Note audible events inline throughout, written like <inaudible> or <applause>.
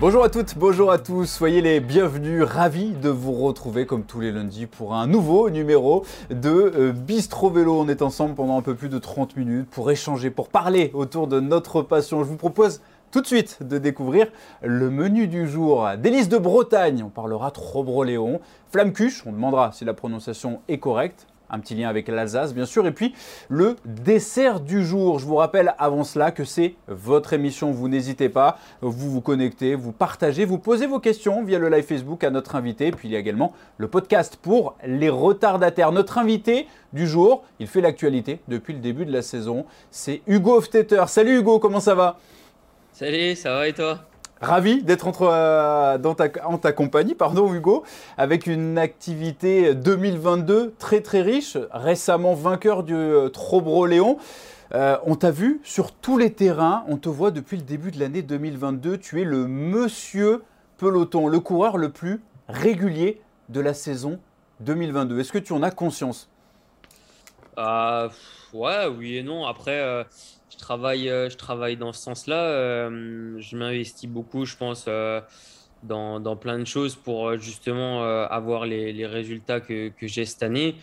Bonjour à toutes, bonjour à tous, soyez les bienvenus, ravis de vous retrouver comme tous les lundis pour un nouveau numéro de euh, Bistro Vélo. On est ensemble pendant un peu plus de 30 minutes pour échanger, pour parler autour de notre passion. Je vous propose tout de suite de découvrir le menu du jour. Délices de Bretagne, on parlera Trobroléon. Flamme cuche, on demandera si la prononciation est correcte un petit lien avec l'Alsace bien sûr. Et puis le dessert du jour. Je vous rappelle avant cela que c'est votre émission. Vous n'hésitez pas, vous vous connectez, vous partagez, vous posez vos questions via le live Facebook à notre invité. Et puis il y a également le podcast pour les retardataires. Notre invité du jour, il fait l'actualité depuis le début de la saison. C'est Hugo Hoftetter. Salut Hugo, comment ça va? Salut, ça va et toi? Ravi d'être entre, euh, en ta compagnie, pardon Hugo, avec une activité 2022 très très riche, récemment vainqueur du euh, Trobro-Léon. Euh, on t'a vu sur tous les terrains, on te voit depuis le début de l'année 2022, tu es le monsieur peloton, le coureur le plus régulier de la saison 2022. Est-ce que tu en as conscience? Ouais, oui et non. Après, je travaille, euh, je travaille dans ce sens-là. Euh, je m'investis beaucoup, je pense, euh, dans, dans, plein de choses pour justement avoir les, les, résultats que, que j'ai cette année.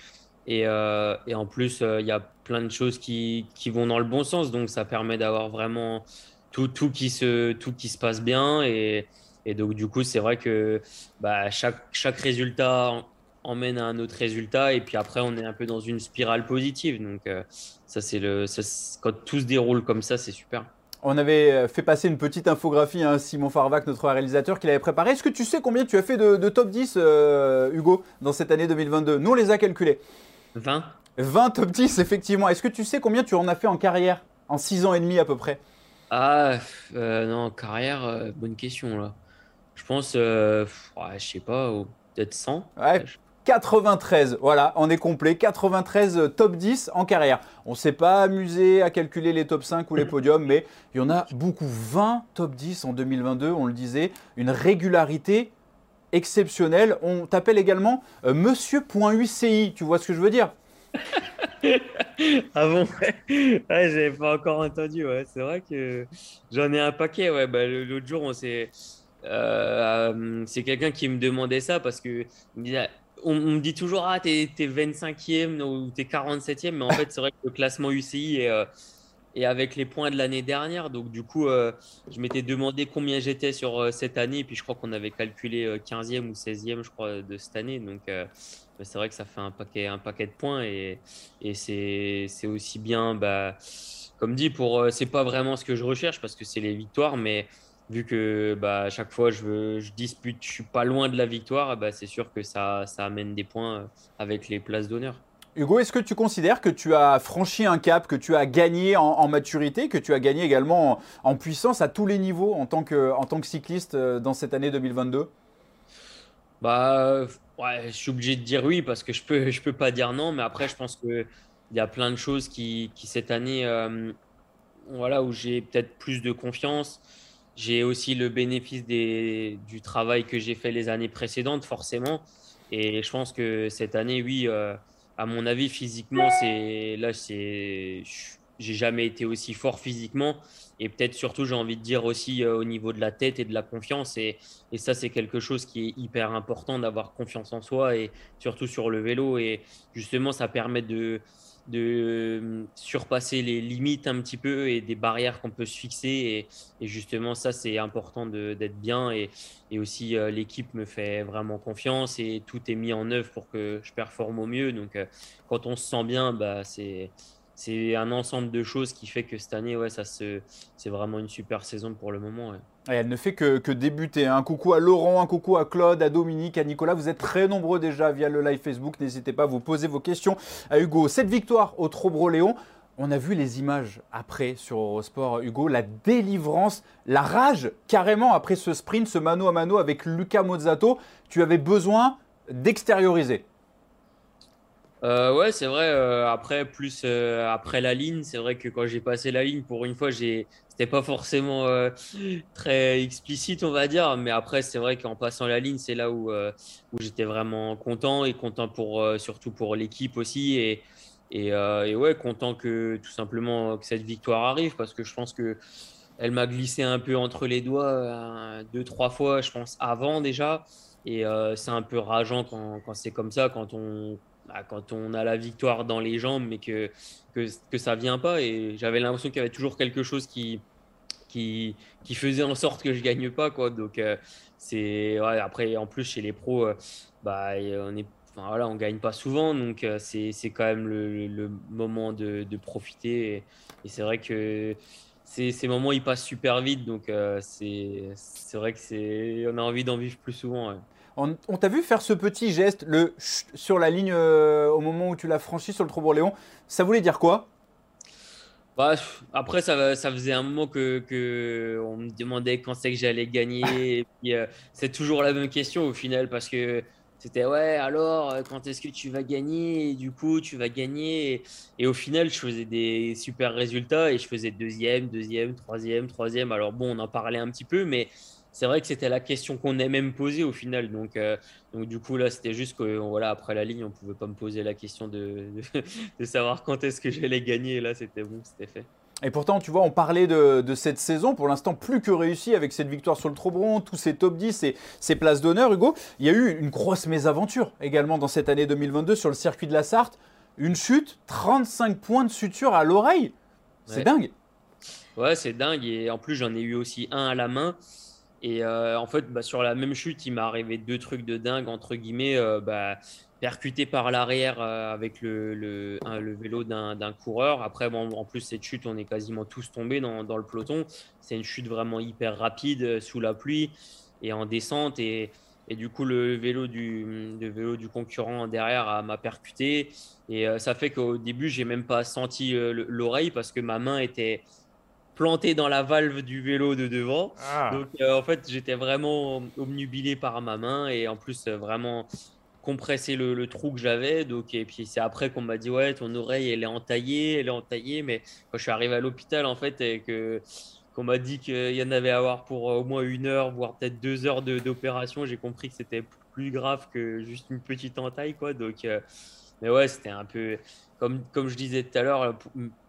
Et, et en plus, il y a plein de choses qui, qui, vont dans le bon sens. Donc, ça permet d'avoir vraiment tout, tout, qui se, tout qui se passe bien. Et, et donc, du coup, c'est vrai que bah, chaque, chaque résultat emmène à un autre résultat et puis après on est un peu dans une spirale positive donc euh, ça c'est le quand tout se déroule comme ça c'est super on avait euh, fait passer une petite infographie à hein, Simon Farvac, notre réalisateur, qui l'avait préparé. Est-ce que tu sais combien tu as fait de, top 10, euh, Hugo, dans cette année 2022 Nous, on les a calculés. 20 20 top 10, effectivement. Est-ce que tu sais combien tu en as fait en carrière? En 6 ans et demi à peu près Ah, non, carrière, bonne question là. Je pense, je sais pas, peut-être 100. Ouais, 93. Voilà, on est complet. 93 top 10 en carrière. On ne s'est pas amusé à calculer les top 5 ou les podiums, mais il y en a beaucoup. 20 top 10 en 2022, on le disait. Une régularité exceptionnelle. On t'appelle également euh, Monsieur.uci. Tu vois ce que je veux dire? <laughs> Ah bon? Ouais, j'avais pas encore entendu. Ouais. C'est vrai que j'en ai un paquet. Ouais. Bah, L'autre jour, on. Euh, euh, c'est quelqu'un qui me demandait ça parce que on, me dit toujours, ah, t'es 25e ou t'es 47e, mais en fait, c'est vrai que le classement UCI est, euh, avec les points de l'année dernière. Donc, du coup, euh, je m'étais demandé combien j'étais sur euh, cette année. Et puis, je crois qu'on avait calculé 15e ou 16e, je crois, de cette année. Donc, c'est vrai que ça fait un paquet, un paquet de points. Et, et c'est aussi bien, bah, comme dit, pour c'est pas vraiment ce que je recherche parce que c'est les victoires, mais vu que bah, à chaque fois je, je dispute, je suis pas loin de la victoire, bah, c'est sûr que ça, ça amène des points euh, avec les places d'honneur. Hugo, est-ce que tu considères que tu as franchi un cap, que tu as gagné en, maturité, que tu as gagné également en, puissance à tous les niveaux en tant que, en tant que cycliste euh, dans cette année 2022 Bah, ouais, je suis obligé de dire oui parce que je peux, je peux pas dire non, mais après je pense que il y a plein de choses qui, qui cette année, euh, voilà, où j'ai peut-être plus de confiance. J'ai aussi le bénéfice du travail que j'ai fait les années précédentes, forcément. Et je pense que cette année, oui, euh, à mon avis, physiquement, c'est là, c'est, j'ai jamais été aussi fort physiquement. Et peut-être surtout, j'ai envie de dire aussi euh, au niveau de la tête et de la confiance. Et ça, c'est quelque chose qui est hyper important d'avoir confiance en soi et surtout sur le vélo. Et justement, ça permet de, de euh, surpasser les limites un petit peu et des barrières qu'on peut se fixer. Et, justement, ça, c'est important d'être bien. Et, et aussi, euh, l'équipe me fait vraiment confiance et tout est mis en œuvre pour que je performe au mieux. Donc, euh, quand on se sent bien, bah, c'est un ensemble de choses qui fait que cette année, ouais, c'est vraiment une super saison pour le moment. Elle ne fait que, débuter. Un coucou à Laurent, un coucou à Claude, à Dominique, à Nicolas. Vous êtes très nombreux déjà via le live Facebook. N'hésitez pas à vous poser vos questions à Hugo. Cette victoire au Trobro-Léon, on a vu les images après sur Eurosport, Hugo, la délivrance, la rage carrément après ce sprint, ce mano à mano avec Luca Mozzato. Tu avais besoin d'extérioriser. Euh, ouais, c'est vrai. Euh, après, plus euh, après la ligne, c'est vrai que quand j'ai passé la ligne, pour une fois, j'ai, c'était pas forcément très explicite, on va dire. Mais après, c'est vrai qu'en passant la ligne, c'est là où, où j'étais vraiment content et content pour surtout pour l'équipe aussi et, et, ouais, content que tout simplement que cette victoire arrive parce que je pense que elle m'a glissé un peu entre les doigts deux, trois fois, je pense, avant déjà. Et c'est un peu rageant quand, quand c'est comme ça, quand on, bah, quand on a la victoire dans les jambes, mais que, que, que ça vient pas. Et j'avais l'impression qu'il y avait toujours quelque chose qui, qui, qui faisait en sorte que je gagne pas. Quoi. Donc, euh, après, en plus, chez les pros, bah, on est Enfin, voilà, gagne pas souvent, donc c'est quand même le, le moment de, profiter. Et, c'est vrai que ces, moments ils passent super vite, donc euh, c'est vrai que on a envie d'en vivre plus souvent. On, t'a vu faire ce petit geste, le sur la ligne euh, au moment où tu l'as franchi sur le Trobourg-Léon. Ça voulait dire quoi? Bah, après, ça, ça, faisait un moment que, que on me demandait quand c'est que j'allais gagner. <laughs> Euh, c'est toujours la même question au final parce que c'était ouais, alors euh, quand est-ce que tu vas gagner? Du coup, tu vas gagner. Et, au final, je faisais des super résultats et je faisais deuxième, deuxième, troisième, troisième. Alors bon, on en parlait un petit peu, mais c'est vrai que c'était la question qu'on aimait me poser au final. Donc, euh, donc du coup, là, c'était juste que voilà, après la ligne, on pouvait pas me poser la question de, de <laughs> savoir quand est-ce que j'allais gagner. Et là, c'était bon, c'était fait. Et pourtant, tu vois, on parlait de, cette saison, pour l'instant plus que réussie, avec cette victoire sur le Trobron, tous ces top 10 et ces places d'honneur, Hugo. Il y a eu une grosse mésaventure également dans cette année 2022 sur le circuit de la Sarthe. Une chute, 35 points de suture à l'oreille. C'est dingue. Ouais, c'est dingue. Et en plus, j'en ai eu aussi un à la main. Et euh, en fait, bah, sur la même chute, il m'est arrivé deux trucs de dingue, entre guillemets. Euh, bah, percuté par l'arrière euh, avec le, vélo d'un coureur. Après, en plus, cette chute, on est quasiment tous tombés dans, le peloton. C'est une chute vraiment hyper rapide sous la pluie et en descente. Et, du coup, le vélo du, le vélo du concurrent derrière m'a percuté. Et ça fait qu'au début, j'ai même pas senti l'oreille parce que ma main était plantée dans la valve du vélo de devant. Ah. Donc, en fait, j'étais vraiment obnubilé par ma main et en plus, vraiment compresser le, trou que j'avais. Donc, et puis c'est après qu'on m'a dit ouais, ton oreille elle est entaillée, elle est entaillée. Mais quand je suis arrivé à l'hôpital en fait et que qu'on m'a dit qu'il y en avait à avoir pour au moins une heure, voire peut-être deux heures d'opération, j'ai compris que c'était plus grave que juste une petite entaille quoi. Donc, euh, mais ouais, c'était un peu comme comme je disais tout à l'heure,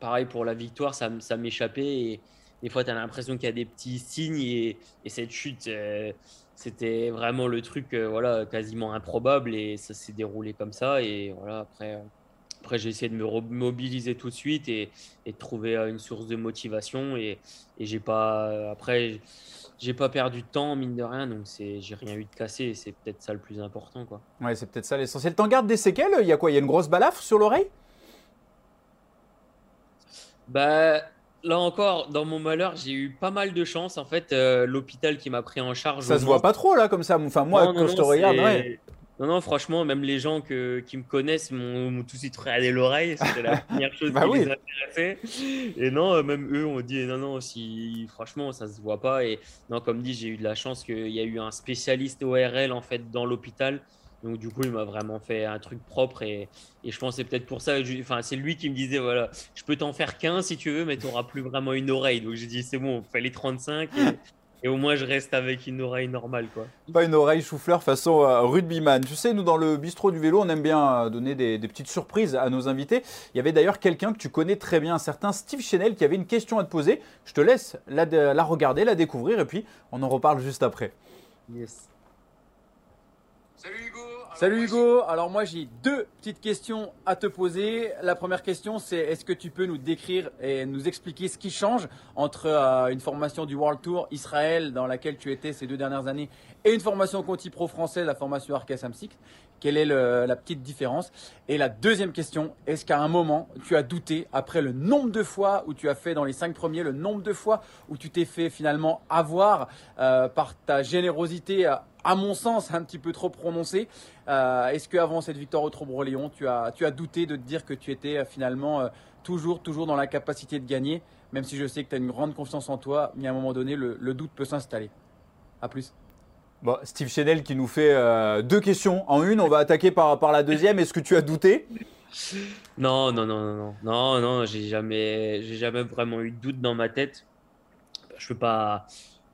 pareil pour la victoire, ça, ça m'échappait et des fois tu as l'impression qu'il y a des petits signes et, et cette chute. Euh, c'était vraiment le truc euh, voilà, quasiment improbable et ça s'est déroulé comme ça. Et voilà, après, euh, après j'ai essayé de me mobiliser tout de suite et, et de trouver euh, une source de motivation. Et, et j'ai pas, après, j'ai pas perdu de temps, mine de rien, donc j'ai rien eu de cassé. C'est peut-être ça le plus important. Quoi. Ouais, c'est peut-être ça l'essentiel. T'en gardes des séquelles? Il y a quoi? Il y a une grosse balafre sur l'oreille? Bah là encore, dans mon malheur, j'ai eu pas mal de chance. En fait, euh, l'hôpital qui m'a pris en charge. Ça se voit pas trop là, comme ça. Enfin, moi, quand je te regarde, Non, non, franchement, même les gens que, qui me connaissent m'ont tout de suite regardé l'oreille. C'était la <laughs> première chose bah qui les intéressait. Et non, euh, même eux ont dit non, non, si, franchement, ça se voit pas. Et non, comme dit, j'ai eu de la chance qu'il y a eu un spécialiste ORL en fait dans l'hôpital donc du coup, il m'a vraiment fait un truc propre et, et je pense c'est peut-être pour ça. Enfin, c'est lui qui me disait voilà, je peux t'en faire qu'un si tu veux, mais tu n'auras plus vraiment une oreille. Donc j'ai dit c'est bon, on fait les 35 et, <laughs> et, au moins je reste avec une oreille normale quoi. Pas une oreille chou-fleur façon euh, rugbyman. Tu sais, nous dans le bistrot du vélo, on aime bien euh, donner des, des, petites surprises à nos invités. Il y avait d'ailleurs quelqu'un que tu connais très bien, un certain Steve Chanel, qui avait une question à te poser. Je te laisse la, la regarder, la découvrir et puis on en reparle juste après. Yes. Salut Hugo Salut Hugo, alors moi j'ai deux petites questions à te poser. La première question c'est est-ce que tu peux nous décrire et nous expliquer ce qui change entre euh, une formation du World Tour Israël dans laquelle tu étais ces deux dernières années et une formation Conti Pro française, la formation Arca Samsic Quelle est la petite différence? Et la deuxième question, est-ce qu'à un moment tu as douté après le nombre de fois où tu as fait dans les cinq premiers, le nombre de fois où tu t'es fait finalement avoir euh, par ta générosité à mon sens, un petit peu trop prononcé. Euh, est-ce qu'avant cette victoire au Trobro-Léon, tu as, tu as douté de te dire que tu étais euh, finalement toujours, toujours dans la capacité de gagner, même si je sais que tu as une grande confiance en toi, mais à un moment donné, le, doute peut s'installer. À plus. Bon, Steve Chanel qui nous fait deux questions en une. On va attaquer par, la deuxième. Est-ce que tu as douté? Non, non, non, non, non, non, non. J'ai jamais, jamais vraiment eu de doute dans ma tête. Je peux pas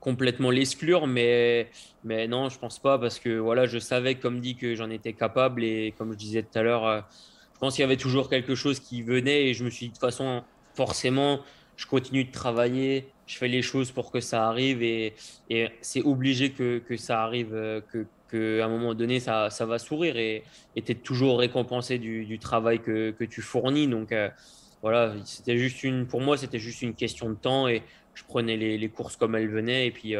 complètement l'exclure, mais, mais non, je pense pas parce que voilà, je savais, comme dit, que j'en étais capable et comme je disais tout à l'heure, euh, je pense qu'il y avait toujours quelque chose qui venait et je me suis dit de toute façon, forcément, je continue de travailler, je fais les choses pour que ça arrive et, c'est obligé que, que, ça arrive, que, que, un moment donné, ça, va sourire et tu es toujours récompensé du, travail que, tu fournis. Donc voilà, c'était juste une, pour moi, c'était juste une question de temps et je prenais les, les courses comme elles venaient et puis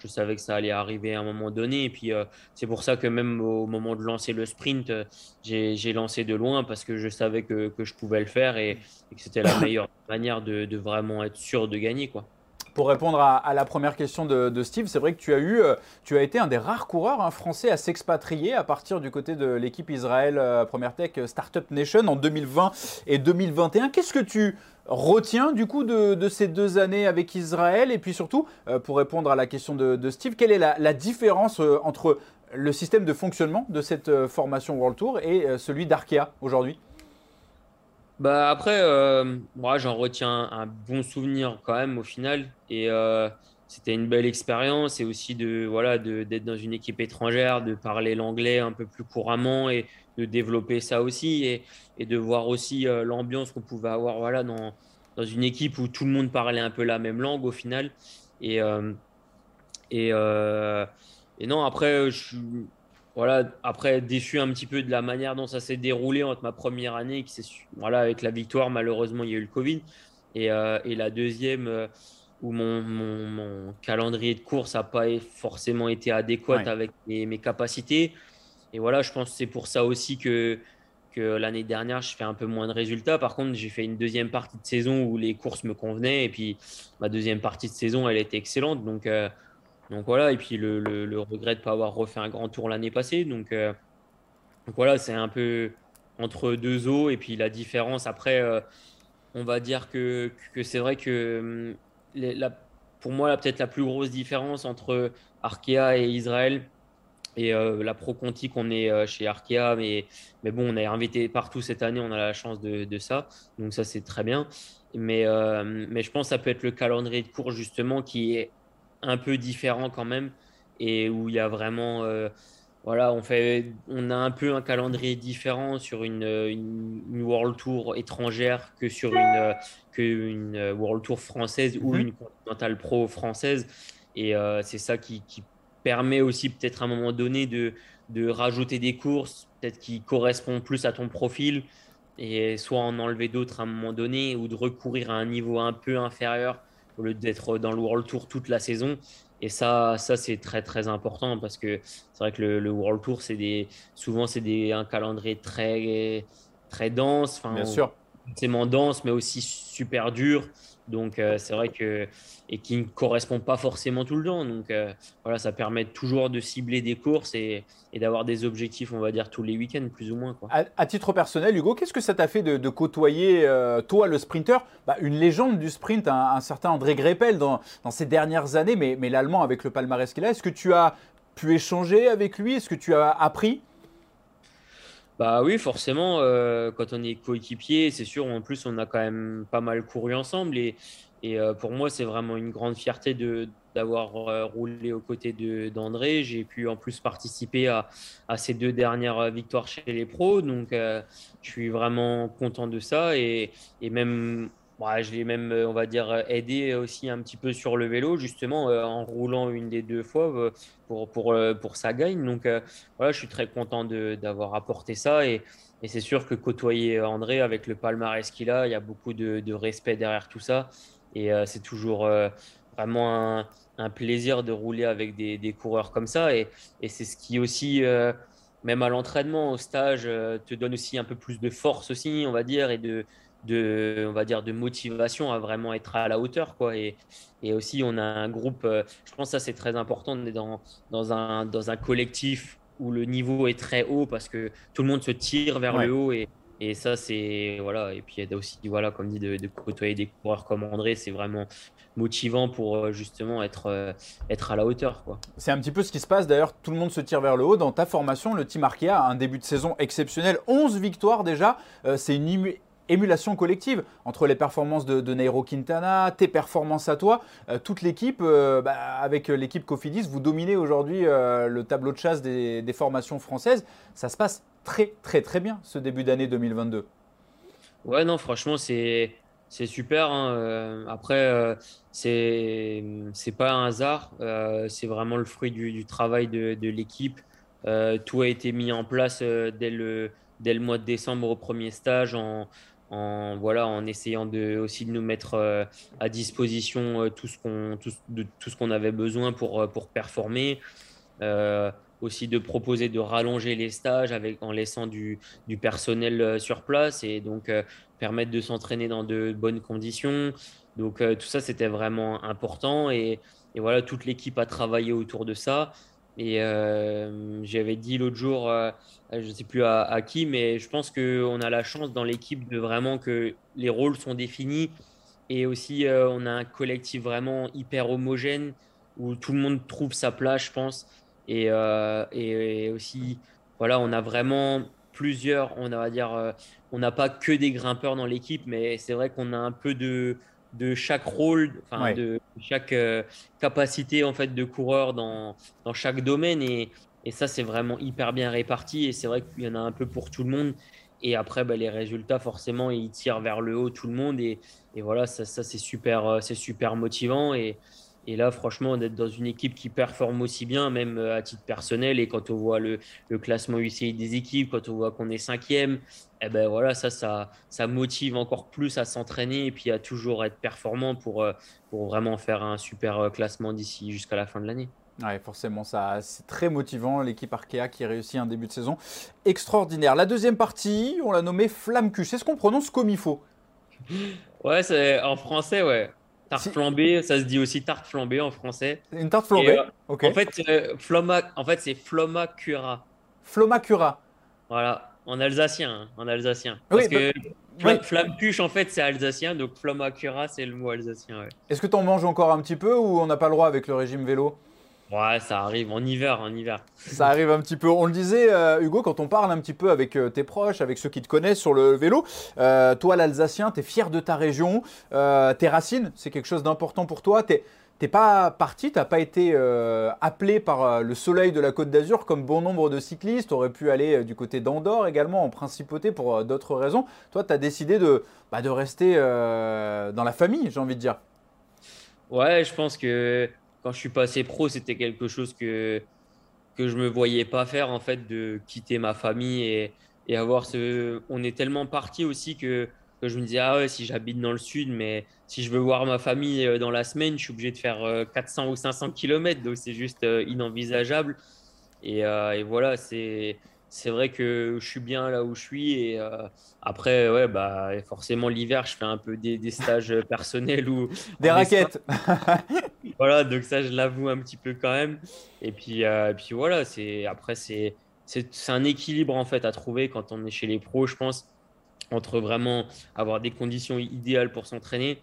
je savais que ça allait arriver à un moment donné. Et puis, euh, c'est pour ça que même au moment de lancer le sprint, euh, j'ai lancé de loin parce que je savais que, que je pouvais le faire et, que c'était la <coughs> meilleure manière de, de, vraiment être sûr de gagner. Quoi. Pour répondre à, la première question de, Steve, c'est vrai que tu as, eu, euh, tu as été un des rares coureurs hein, français à s'expatrier à partir du côté de l'équipe Israël Première Tech Startup Nation en 2020 et 2021. Qu'est-ce que tu retient du coup de, ces deux années avec Israël? Et puis surtout, euh, pour répondre à la question de, Steve, quelle est la, différence euh, entre le système de fonctionnement de cette euh, formation World Tour et celui d'Arkea aujourd'hui? Bah après, moi j'en retiens un bon souvenir quand même au final. Et c'était une belle expérience et aussi de voilà d'être dans une équipe étrangère, de parler l'anglais un peu plus couramment et de développer ça aussi et, et de voir aussi euh, l'ambiance qu'on pouvait avoir voilà, dans, dans une équipe où tout le monde parlait un peu la même langue au final. Et, euh, et, euh, et, non, après, je voilà, après, déçu un petit peu de la manière dont ça s'est déroulé entre ma première année, qui voilà, avec la victoire, malheureusement, il y a eu le Covid, et, et la deuxième où mon, mon, calendrier de course n'a pas forcément été adéquat avec mes, mes, capacités. Et voilà, je pense que c'est pour ça aussi que, que l'année dernière, je fais un peu moins de résultats. Par contre, j'ai fait une deuxième partie de saison où les courses me convenaient. Et puis, ma deuxième partie de saison, elle était excellente. Donc, euh, donc voilà. Et puis, le, le, regret de ne pas avoir refait un grand tour l'année passée. Donc, euh, donc voilà, c'est un peu entre deux eaux. Et puis, la différence, après, euh, on va dire que, que c'est vrai que hum, pour moi, peut-être la plus grosse différence entre Arkea et Israël, et euh, la Pro Conti qu'on est chez Arkea, mais, mais bon, on est invité partout cette année, on a la chance de, de ça, donc ça c'est très bien. Mais, mais je pense que ça peut être le calendrier de cours justement qui est un peu différent quand même et où il y a vraiment, voilà, on, fait, on a un peu un calendrier différent sur une, une, World Tour étrangère que sur une, que une World Tour française ou mhm. une Continental Pro française. Et c'est ça qui, qui permet aussi peut-être à un moment donné de, de rajouter des courses, peut-être qui correspondent plus à ton profil, et soit en enlever d'autres à un moment donné, ou de recourir à un niveau un peu inférieur au lieu d'être dans le World Tour toute la saison. Et ça, ça c'est très très important parce que c'est vrai que le, World Tour, c'est des, souvent c'est des, un calendrier très, très dense, enfin, Bien sûr. dense, mais aussi super dur. Donc euh, c'est vrai que et qui ne correspond pas forcément tout le temps. Donc euh, voilà, ça permet toujours de cibler des courses et, d'avoir des objectifs, on va dire tous les week-ends plus ou moins. À, titre personnel, Hugo, qu'est-ce que ça t'a fait de, côtoyer euh, toi, le sprinter, bah, une légende du sprint, un, certain André Greppel dans, dans, ces dernières années, mais, mais l'allemand avec le palmarès qu'il a. Est-ce que tu as pu échanger avec lui? Est-ce que tu as appris bah oui, forcément, euh, quand on est coéquipier, c'est sûr, en plus, on a quand même pas mal couru ensemble. Et, euh, pour moi, c'est vraiment une grande fierté de, d'avoir euh, roulé aux côtés de, d'André. J'ai pu en plus participer à, à, ces deux dernières victoires chez les pros. Donc, je suis vraiment content de ça. Et, et même je l'ai même, euh, on va dire, aidé aussi un petit peu sur le vélo, justement, euh, en roulant une des deux fois euh, pour, pour, pour sa gagne. Donc, voilà, je suis très content d'avoir apporté ça. Et, et c'est sûr que côtoyer André avec le palmarès qu'il a, il y a beaucoup de, respect derrière tout ça. Et c'est toujours vraiment un, plaisir de rouler avec des, des coureurs comme ça. Et, et c'est ce qui aussi même à l'entraînement, au stage, te donne aussi un peu plus de force aussi, on va dire, et de, de, on va dire, de motivation à vraiment être à la hauteur. Quoi. Et, et aussi, on a un groupe, euh, je pense que ça c'est très important, on est dans, dans, un, dans un collectif où le niveau est très haut parce que tout le monde se tire vers le haut et, et ça c'est voilà et puis il y a aussi voilà comme dit de, de côtoyer des coureurs comme André c'est vraiment motivant pour euh, justement être, euh, être à la hauteur. C'est un petit peu ce qui se passe d'ailleurs, tout le monde se tire vers le haut. Dans ta formation, le Team Arkea a un début de saison exceptionnel, 11 victoires déjà. c'est une émulation collective entre les performances de, Nairo Quintana, tes performances à toi, euh, toute l'équipe, euh, bah, avec l'équipe Cofidis, vous dominez aujourd'hui euh, le tableau de chasse des, formations françaises. Ça se passe très très très bien ce début d'année 2022. Ouais, non, franchement, c'est c'est super. Hein. Après, c'est c'est pas un hasard. c'est vraiment le fruit du, travail de, de l'équipe. tout a été mis en place dès le dès le mois de décembre au premier stage en, en, voilà, en essayant de, aussi de nous mettre euh, à disposition euh, tout ce qu'on tout, tout, ce qu'on avait besoin pour, euh, pour performer. aussi de proposer de rallonger les stages avec, en laissant du, du personnel sur place et donc permettre de s'entraîner dans de bonnes conditions. Donc tout ça, c'était vraiment important et, et voilà, toute l'équipe a travaillé autour de ça. Et euh, j'avais dit l'autre jour, euh, je ne sais plus à, qui, mais je pense qu'on a la chance dans l'équipe de vraiment que les rôles sont définis et aussi euh, on a un collectif vraiment hyper homogène où tout le monde trouve sa place, je pense. Et, et, aussi, voilà, on a vraiment plusieurs, on va dire, on n'a pas que des grimpeurs dans l'équipe, mais c'est vrai qu'on a un peu de, de chaque rôle, enfin de chaque euh, capacité en fait de coureur dans, dans chaque domaine. Et, et ça c'est vraiment hyper bien réparti. Et c'est vrai qu'il y en a un peu pour tout le monde. Et après bah, les résultats forcément ils tirent vers le haut tout le monde. Et, et voilà ça, ça c'est super euh, c'est super motivant. Et, et là, franchement, d'être dans une équipe qui performe aussi bien, même euh, à titre personnel, et quand on voit le, le classement UCI des équipes, quand on voit qu'on est cinquième, eh ben voilà, ça, ça, ça motive encore plus à s'entraîner et puis à toujours être performant pour, euh, pour vraiment faire un super euh, classement d'ici jusqu'à la fin de l'année. Oui, forcément, ça, c'est très motivant, l'équipe Arkea qui réussit un début de saison extraordinaire. La deuxième partie, on l'a nommée Flamme Cuche. Est-ce qu'on prononce comme il faut? Ouais, c'est en français, ouais. Tarte flambée, ça se dit aussi tarte flambée en français. Une tarte flambée, euh, ok. En fait, euh, floma, en fait c'est flomacura. Flomacura. Voilà, en alsacien, hein, en alsacien. Parce que bah, en fait, c'est alsacien, donc flomacura, c'est le mot alsacien. Ouais. Est-ce que tu en manges encore un petit peu ou on n'a pas le droit avec le régime vélo? Ouais, ça arrive en hiver, en hiver. Ça arrive un petit peu. On le disait, euh, Hugo, quand on parle un petit peu avec euh, tes proches, avec ceux qui te connaissent sur le vélo, euh, toi, l'Alsacien, tu es fier de ta région, tes racines, c'est quelque chose d'important pour toi. Tu n'es pas parti, tu n'as pas été appelé par le soleil de la Côte d'Azur comme bon nombre de cyclistes. Tu aurais pu aller du côté d'Andorre également, en principauté, pour d'autres raisons. Toi, tu as décidé de, bah, de rester dans la famille, j'ai envie de dire. Ouais, je pense que quand je suis passé pro, c'était quelque chose que, que je me voyais pas faire, en fait, de quitter ma famille et, et avoir ce. On est tellement parti aussi que, que je me disais, ah ouais, si j'habite dans le sud, mais si je veux voir ma famille euh, dans la semaine, je suis obligé de faire 400 euh, ou 500 km, donc c'est juste euh, inenvisageable. Et, et voilà, c'est c'est vrai que je suis bien là où je suis et euh, après ouais bah forcément l'hiver je fais un peu des, stages <laughs> personnels ou des raquettes. <laughs> Voilà donc ça je l'avoue un petit peu quand même. Et puis euh, puis voilà c'est après c'est c'est un équilibre en fait à trouver quand on est chez les pros je pense entre vraiment avoir des conditions idéales pour s'entraîner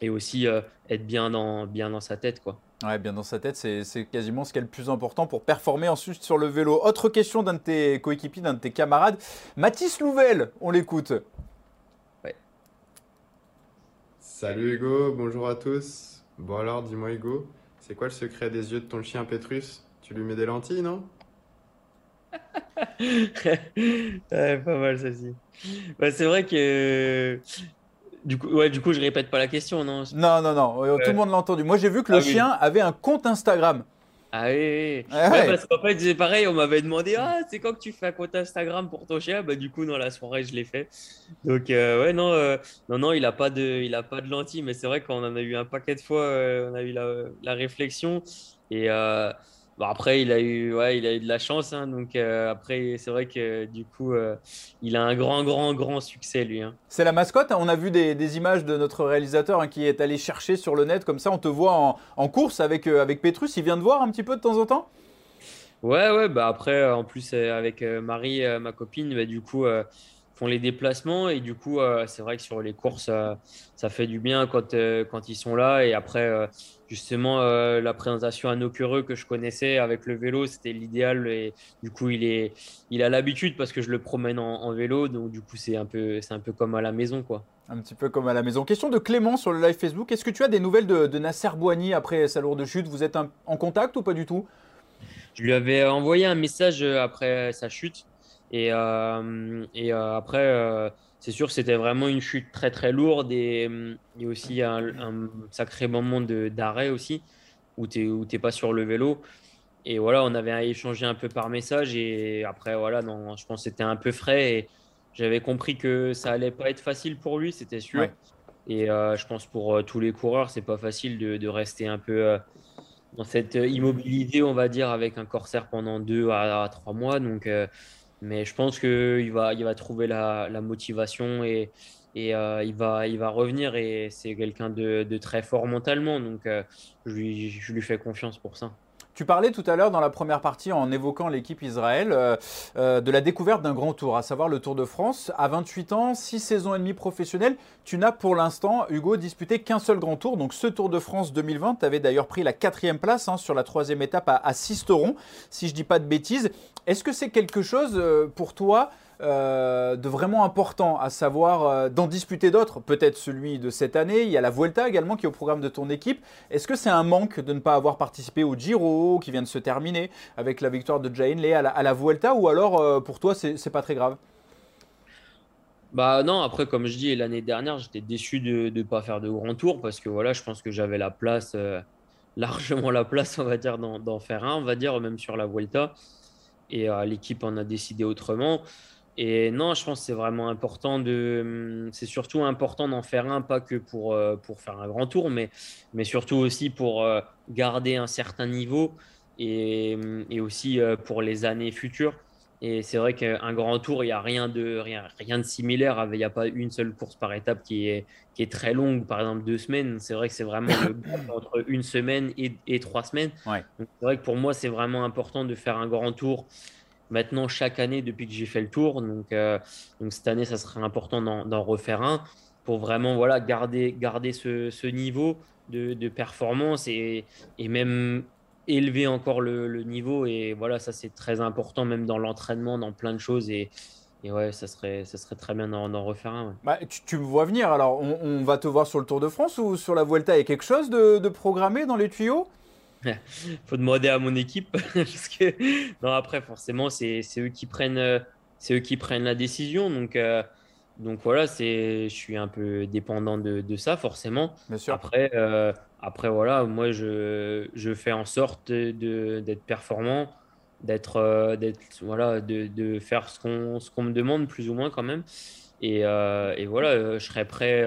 et aussi euh, être bien dans bien dans sa tête quoi Ouais, bien dans sa tête, c'est quasiment ce qui est le plus important pour performer ensuite sur le vélo. Autre question d'un de tes coéquipiers, d'un de tes camarades. Mathis Louvel, on l'écoute. Ouais. Salut Hugo, bonjour à tous. Bon alors, dis-moi Hugo, c'est quoi le secret des yeux de ton chien Petrus? Tu lui mets des lentilles, non? <laughs> Ouais, Pas mal celle-ci. Bah, c'est vrai que du coup, ouais, du coup, je répète pas la question, non Non, non, non. Tout le monde l'a entendu. Moi, j'ai vu que le ah chien avait un compte Instagram. Ah oui, parce qu'en fait, c'est pareil, on m'avait demandé Ah, c'est quand que tu fais un compte Instagram pour ton chien? Bah, du coup, dans la soirée, je l'ai fait. Donc, euh, ouais, non, euh, non, non, il a pas de, il a pas de lentilles, mais c'est vrai qu'on en a eu un paquet de fois, euh, on a eu la, la réflexion. Et après, il a eu, ouais, il a eu de la chance. Hein, donc euh, après, c'est vrai que du coup, euh, il a un grand, grand, grand succès lui. Hein. C'est la mascotte. Hein. On a vu des, images de notre réalisateur qui est allé chercher sur le net comme ça. On te voit en, course avec euh, avec Petrus. Il vient de voir un petit peu de temps en temps? Ouais, ouais. Bah après, en plus avec Marie, ma copine, bah, du coup font les déplacements et du coup c'est vrai que sur les courses ça fait du bien quand, quand ils sont là et après justement euh, la présentation à Nocureux que je connaissais avec le vélo, c'était l'idéal et du coup il est il a l'habitude parce que je le promène en, vélo donc du coup c'est un peu c'est un peu comme à la maison quoi. Un petit peu comme à la maison. Question de Clément sur le live Facebook. Est-ce que tu as des nouvelles de, Nasser Boigny après sa lourde chute? Vous êtes en contact ou pas du tout? Je lui avais envoyé un message après sa chute Et, et après, c'est sûr que c'était vraiment une chute très très lourde et, et aussi un, un sacré moment d'arrêt aussi où tu n'es pas sur le vélo. Et voilà, on avait échangé un peu par message et après, voilà, non, je pense que c'était un peu frais et j'avais compris que ça allait pas être facile pour lui, c'était sûr. Et euh, je pense pour euh, tous les coureurs, c'est pas facile de, de, rester un peu euh, dans cette immobilité, on va dire, avec un corsaire pendant deux à, trois mois. Donc, mais je pense qu'il va, il va trouver la, motivation et, et il, va, il va revenir et c'est quelqu'un de, très fort mentalement. Donc, lui, je lui fais confiance pour ça. Tu parlais tout à l'heure dans la première partie en évoquant l'équipe Israël euh, euh, de la découverte d'un grand tour, à savoir le Tour de France. À 28 ans, 6 saisons et demie professionnelles, tu n'as pour l'instant, Hugo, disputé qu'un seul grand tour. Donc ce Tour de France 2020, tu avais d'ailleurs pris la quatrième place hein, sur la troisième étape à, à Sisteron, si je ne dis pas de bêtises. Est-ce que c'est quelque chose euh, pour toi euh, de vraiment important, à savoir euh, d'en disputer d'autres, peut-être celui de cette année. Il y a la Vuelta également qui est au programme de ton équipe. Est-ce que c'est un manque de ne pas avoir participé au Giro qui vient de se terminer avec la victoire de Lee à la, Vuelta ou alors euh, pour toi c'est pas très grave? Bah non, après, comme je dis, l'année dernière, j'étais déçu de ne pas faire de grand tour parce que voilà, je pense que j'avais la place, <laughs> largement la place, on va dire, d'en faire un, on va dire, même sur la Vuelta. Et l'équipe en a décidé autrement. Et non, je pense que c'est vraiment important de. C'est surtout important d'en faire un, pas que pour, euh, pour faire un grand tour, mais, mais surtout aussi pour euh, garder un certain niveau et, et aussi euh, pour les années futures. Et c'est vrai qu'un grand tour, il n'y a rien de, rien, rien de similaire. Il n'y a pas une seule course par étape qui est, qui est très longue, par exemple deux semaines. C'est vrai que c'est vraiment le <coughs> entre une semaine et, et trois semaines. C'est vrai que pour moi, c'est vraiment important de faire un grand tour maintenant chaque année depuis que j'ai fait le tour. Donc, euh, cette année, ça serait important d'en refaire un pour vraiment voilà, garder, garder ce, niveau de, performance et, même élever encore le, niveau. Et voilà, ça c'est très important, même dans l'entraînement, dans plein de choses. Et, et ouais, ça serait, ça serait très bien d'en refaire un. Bah, tu, me vois venir. Alors, on, va te voir sur le Tour de France ou sur la Vuelta. Il y a quelque chose de programmé dans les tuyaux? <laughs> faut demander à mon équipe <laughs> parce que non après forcément c'est eux qui prennent euh, c'est eux qui prennent la décision donc euh, donc voilà c'est je suis un peu dépendant de, de ça forcément Bien sûr. après euh, après voilà moi je, je fais en sorte de d'être performant d'être d'être voilà de, de, faire ce qu'on ce qu'on me demande plus ou moins quand même et, et voilà je serais prêt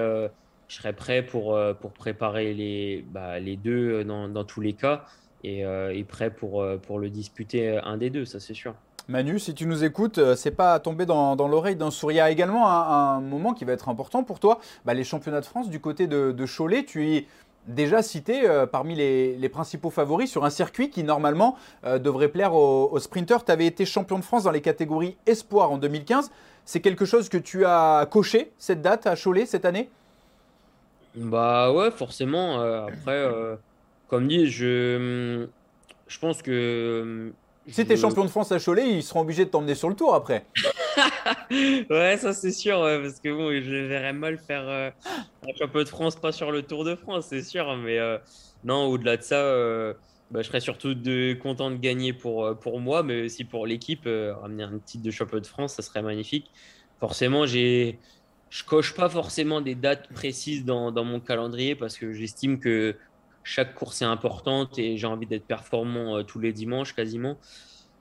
je serais prêt pour, euh, pour préparer les, bah, les deux dans, dans, tous les cas et, euh, et prêt pour, euh, pour le disputer un des deux, ça c'est sûr. Manu, si tu nous écoutes, c'est pas tombé dans, dans l'oreille d'un sourire. Il y a également un, moment qui va être important pour toi, bah, les championnats de France du côté de, de Cholet. Tu es déjà cité parmi les, les, principaux favoris sur un circuit qui normalement devrait plaire aux, aux sprinteurs. Tu avais été champion de France dans les catégories espoir en 2015. C'est quelque chose que tu as coché cette date à Cholet cette année? Bah ouais, forcément. Euh, après, euh, comme dit, je, je pense que. Si t'es champion de France à Cholet, ils seront obligés de t'emmener sur le tour après. <laughs> ouais, ça c'est sûr, parce que bon, je verrais mal faire euh, un champion de France pas sur le Tour de France, c'est sûr. Mais non, au-delà de ça, bah, je serais surtout de, content de gagner pour, pour moi, mais aussi pour l'équipe. ramener un titre de champion de France, ça serait magnifique. Forcément, j'ai je coche pas forcément des dates précises dans, mon calendrier parce que j'estime que chaque course est importante et j'ai envie d'être performant euh, tous les dimanches quasiment.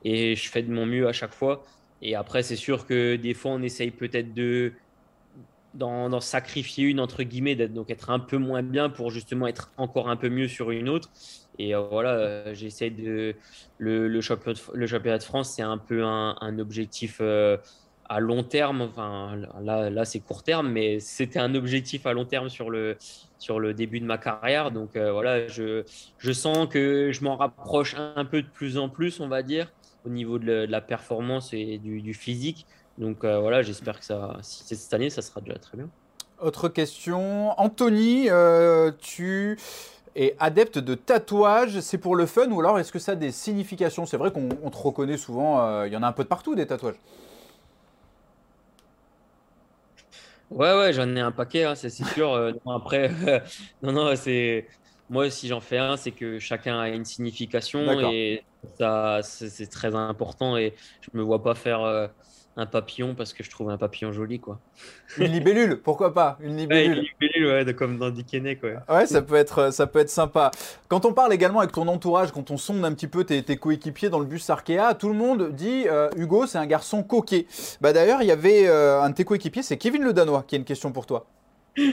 Et je fais de mon mieux à chaque fois. Et après, c'est sûr que des fois, on essaye peut-être de d'en sacrifier une entre guillemets, d'être donc être un peu moins bien pour justement être encore un peu mieux sur une autre. Et euh, voilà, euh, j'essaie de le, championnat de, France, c'est un peu un objectif à long terme, enfin là, là c'est court terme, mais c'était un objectif à long terme sur le, sur le début de ma carrière. Donc euh, voilà, je, je sens que je m'en rapproche un peu de plus en plus, on va dire, au niveau de, la performance et du, physique. Donc euh, voilà, j'espère que si cette année, ça sera déjà très bien. Autre question, Anthony, euh, tu es adepte de tatouage, c'est pour le fun ou alors est-ce que ça a des significations? C'est vrai qu'on te reconnaît souvent, il y en a un peu de partout des tatouages. Ouais, ouais, j'en ai un paquet, hein, c'est sûr. Euh, après, <laughs> non, non, c'est moi si j'en fais un, c'est que chacun a une signification et ça, c'est très important et je me vois pas faire euh, un papillon parce que je trouve un papillon joli, quoi. Une libellule, pourquoi pas Une libellule. Ouais, une libellule, ouais, comme dans Dick quoi. Ouais, ça peut, être, ça peut être sympa. Quand on parle également avec ton entourage, quand on sonde un petit peu tes, tes coéquipiers dans le bus Arkea, tout le monde dit euh, Hugo, c'est un garçon coquet. Bah d'ailleurs, il y avait euh, un de tes coéquipiers, c'est Kevin Le Danois, qui a une question pour toi. <laughs>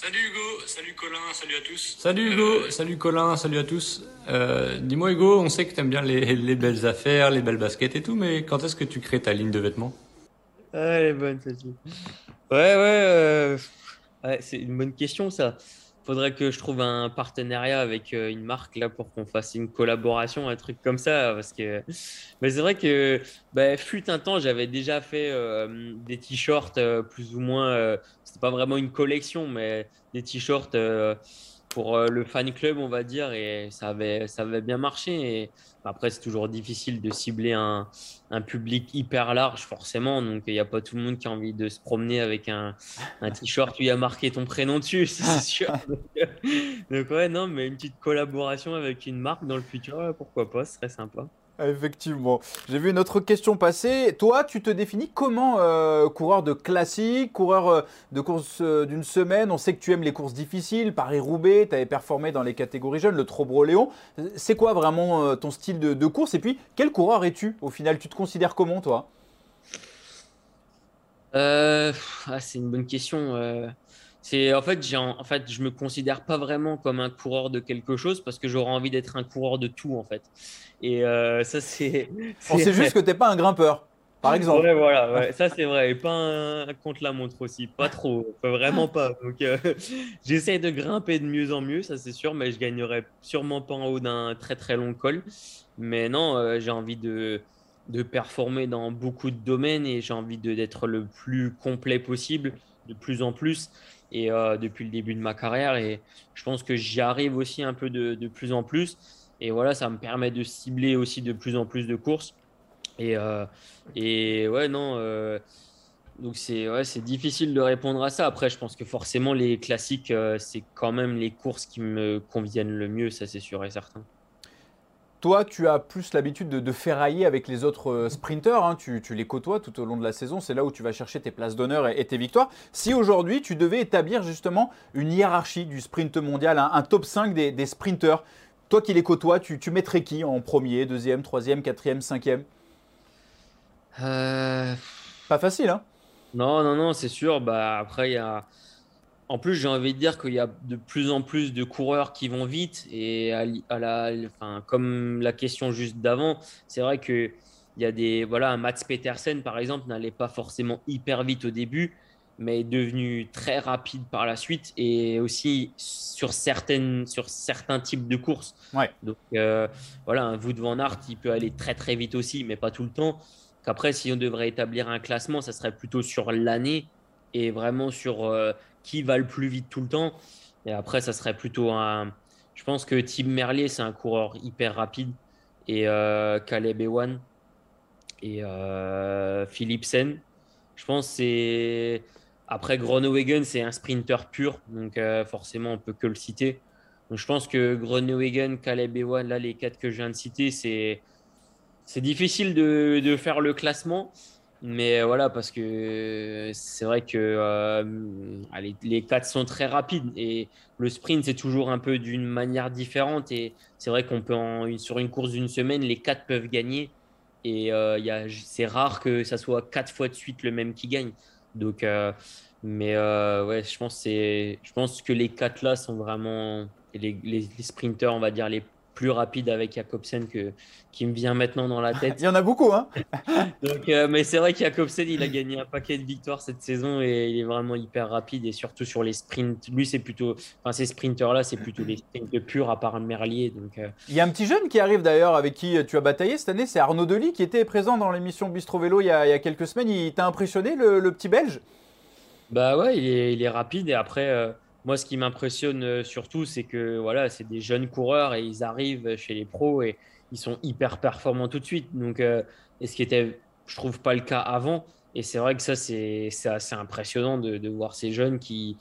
Salut Hugo, salut Colin, salut à tous. Salut Hugo, euh, salut Colin, salut à tous. Euh, dis-moi Hugo, on sait que t'aimes bien les, belles affaires, les belles baskets et tout, mais quand est-ce que tu crées ta ligne de vêtements? Ah, elle est bonne celle-ci. Ouais, ouais, ouais c'est une bonne question ça faudrait que je trouve un partenariat avec euh, une marque là pour qu'on fasse une collaboration, un truc comme ça. Parce que, mais c'est vrai que, bah, fut un temps, j'avais déjà fait euh, des t-shirts euh, plus ou moins. c'était pas vraiment une collection, mais des t-shirts pour le fan club, on va dire, et ça avait, ça avait bien marché. Et après, c'est toujours difficile de cibler un, un, public hyper large, forcément. Donc, il n'y a pas tout le monde qui a envie de se promener avec un, un t-shirt où il y a marqué ton prénom dessus, <laughs> c'est sûr. Donc, ouais, non, mais une petite collaboration avec une marque dans le futur, pourquoi pas, serait sympa. <laughs> Effectivement. J'ai vu une autre question passer. Toi, tu te définis comment euh, coureur de classique, coureur euh, de course euh, d'une semaine? On sait que tu aimes les courses difficiles, Paris-Roubaix, tu avais performé dans les catégories jeunes, le Trobro-Léon. C'est quoi vraiment ton style de, course? Et puis, quel coureur es-tu au final? Tu te considères comment, toi? Ah, C'est une bonne question. C'est en fait, j'ai en fait, je me considère pas vraiment comme un coureur de quelque chose parce que j'aurais envie d'être un coureur de tout en fait. Et euh, ça c'est. <laughs> On sait juste que t'es pas un grimpeur. Par exemple. Ouais, voilà, <laughs> ça c'est vrai. Et pas un contre la montre aussi, pas trop, vraiment pas. Donc euh, <laughs> j'essaie de grimper de mieux en mieux, ça c'est sûr, mais je gagnerai sûrement pas en haut d'un très très long col. Mais non, euh, j'ai envie de, de performer dans beaucoup de domaines et j'ai envie d'être le plus complet possible, de plus en plus et euh, depuis le début de ma carrière. Et je pense que j'y arrive aussi un peu de, plus en plus. Et voilà, ça me permet de cibler aussi de plus en plus de courses. Et, euh, ouais, non. Euh, donc c'est ouais, difficile de répondre à ça. Après, je pense que forcément les classiques, c'est quand même les courses qui me conviennent le mieux, ça c'est sûr et certain. Toi, tu as plus l'habitude de, ferrailler avec les autres euh, sprinteurs. Hein. Tu, les côtoies tout au long de la saison. C'est là où tu vas chercher tes places d'honneur et, tes victoires. Si aujourd'hui, tu devais établir justement une hiérarchie du sprint mondial, un, top 5 des, sprinteurs, toi qui les côtoies, tu, mettrais qui en premier, deuxième, troisième, quatrième, cinquième? Euh... Pas facile, hein Non, non, non, c'est sûr. Bah, après, il y a en plus, j'ai envie de dire qu'il y a de plus en plus de coureurs qui vont vite. Et à, la, enfin, comme la question juste d'avant, c'est vrai que il y a des voilà un Mats Petersen par exemple n'allait pas forcément hyper vite au début mais est devenu très rapide par la suite et aussi sur certaines sur certains types de courses ouais. donc euh, voilà un Wout van Aert il peut aller très très vite aussi mais pas tout le temps qu'après si on devrait établir un classement ça serait plutôt sur l'année et vraiment sur euh, qui va le plus vite tout le temps. Et après, ça serait plutôt un. Je pense que Tim Merlier, c'est un coureur hyper rapide. Et euh, Caleb Ewan et euh, Philipsen. Je pense c'est. Après, Groenewegen, c'est un sprinter pur. Donc, euh, forcément, on peut que le citer. Donc, je pense que Groenewegen, Caleb Ewan, là, les quatre que je viens de citer, c'est. C'est difficile de, faire le classement. Mais voilà, parce que c'est vrai que euh, les, quatre sont très rapides et le sprint, c'est toujours un peu d'une manière différente. Et c'est vrai qu'on peut, sur une course d'une semaine, les quatre peuvent gagner. Et euh, c'est rare que ça soit quatre fois de suite le même qui gagne. Donc, euh, mais ouais, je pense, je pense que les quatre là sont vraiment les, les, les sprinteurs, on va dire, les plus rapide avec Jacobsen que, qui me vient maintenant dans la tête. <laughs> il y en a beaucoup, hein <laughs> Donc, euh, Mais c'est vrai qu'Jacobsen, il a gagné un paquet de victoires cette saison et il est vraiment hyper rapide et surtout sur les sprints. Lui, c'est plutôt, enfin ces sprinteurs-là, c'est plutôt les sprints purs à part Merlier. Donc, euh. Il y a un petit jeune qui arrive d'ailleurs avec qui tu as bataillé cette année, c'est Arnaud Delis qui était présent dans l'émission Bistro Vélo il y a, il y a quelques semaines. Il t'a impressionné le, petit Belge? Bah ouais, il est, il est rapide et après. Euh, moi, ce qui m'impressionne euh, surtout, c'est que voilà, c'est des jeunes coureurs et ils arrivent chez les pros et ils sont hyper performants tout de suite. Donc, euh, et ce qui était, je trouve, pas le cas avant. Et c'est vrai que ça, c'est assez impressionnant de, voir ces jeunes qui,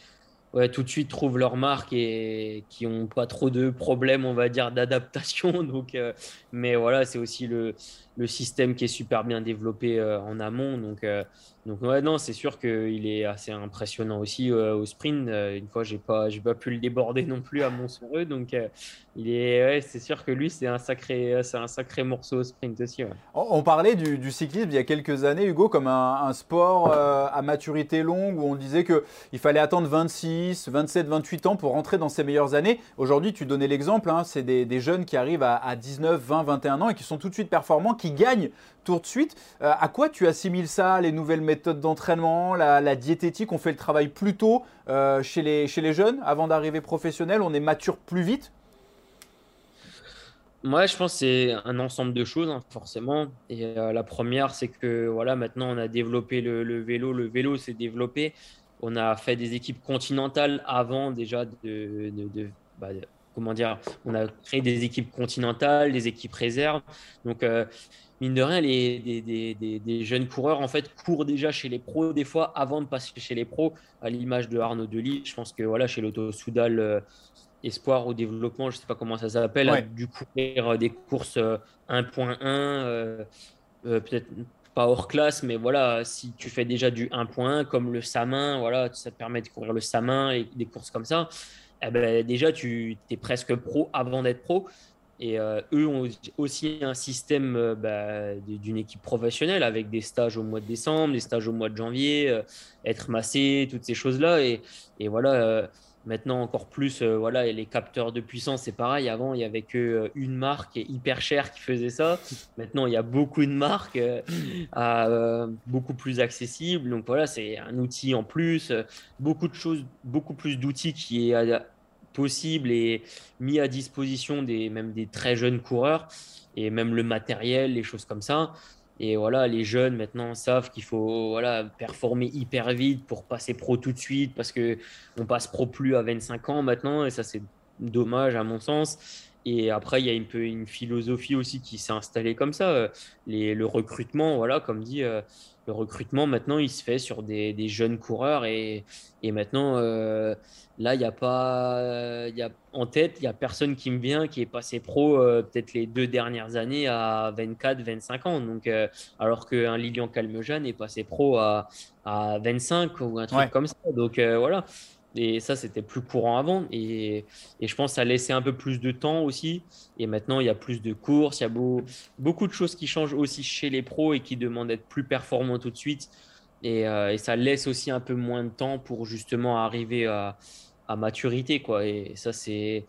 ouais, tout de suite trouvent leur marque et qui n'ont pas trop de problèmes, on va dire, d'adaptation. <laughs> Donc, euh, mais voilà, c'est aussi le, système qui est super bien développé en amont. Donc, donc ouais, non, c'est sûr qu'il est assez impressionnant aussi au sprint. une fois, j'ai pas, j'ai pas pu le déborder non plus à Montserrat. Donc, il est, c'est sûr que lui, c'est un sacré, c'est un sacré morceau au sprint aussi. On, parlait du, cyclisme il y a quelques années, Hugo, comme un, sport à maturité longue où on disait que il fallait attendre 26 27, 28 ans pour rentrer dans ses meilleures années. Aujourd'hui, tu donnais l'exemple, hein, c'est des, jeunes qui arrivent à, 19, 20, 21 ans et qui sont tout de suite performants, qui gagnent tout de suite. Euh, à quoi tu assimiles ça, les nouvelles méthodes d'entraînement, la, diététique On fait le travail plus tôt euh, chez, les, chez les jeunes avant d'arriver professionnel On est mature plus vite? Moi, je pense que c'est un ensemble de choses, hein, forcément. Et euh, la première, c'est que voilà, maintenant, on a développé le, vélo. Le vélo s'est développé. On a fait des équipes continentales avant déjà de, bah, comment dire, on a créé des équipes continentales, des équipes réserves. Donc, euh, mine de rien, les, des, jeunes coureurs, en fait, courent déjà chez les pros des fois avant de passer chez les pros, à l'image de Arnaud Delis. Je pense que voilà, chez l'Auto Soudal euh, Espoir au développement, je ne sais pas comment ça s'appelle, du courir euh, des courses 1.1, peut-être pas hors classe, mais voilà, si tu fais déjà du 1.1 comme le Samin, voilà, ça te permet de courir le Samin et des courses comme ça, eh ben, déjà tu es presque pro avant d'être pro. Et euh, eux ont aussi un système euh, bah, d'une équipe professionnelle avec des stages au mois de décembre, des stages au mois de janvier, euh, être massé, toutes ces choses-là. Et, et voilà, Maintenant, encore plus, euh, voilà, les capteurs de puissance, c'est pareil. Avant, il n'y avait qu'une euh, marque hyper chère qui faisait ça. Maintenant, il y a beaucoup de marques euh, beaucoup plus accessibles. Donc voilà, c'est un outil en plus. Beaucoup de choses, beaucoup plus d'outils qui est possible et mis à disposition des, même des très jeunes coureurs et même le matériel, les choses comme ça. Et voilà, les jeunes maintenant savent qu'il faut voilà, performer hyper vite pour passer pro tout de suite parce que on passe pro plus à 25 ans maintenant et ça c'est dommage à mon sens. Et après, il y a un peu une philosophie aussi qui s'est installée comme ça. Les, le recrutement, voilà, comme dit, euh, le recrutement maintenant, il se fait sur des, des jeunes coureurs et, et maintenant, euh, là, il n'y a pas, y a, en tête, il n'y a personne qui me vient qui est passé pro euh, peut-être les deux dernières années à 24, 25 ans. Donc, alors qu'un Lilian Calmejane est passé pro à, à 25 ou un truc comme ça. Donc voilà. Et ça, c'était plus courant avant. Et, et, je pense que ça laissait un peu plus de temps aussi. Et maintenant, il y a plus de courses. Il y a beau, beaucoup de choses qui changent aussi chez les pros et qui demandent d'être plus performants tout de suite. Et, euh, et, ça laisse aussi un peu moins de temps pour justement arriver à, à maturité. Quoi. Et ça, c'est.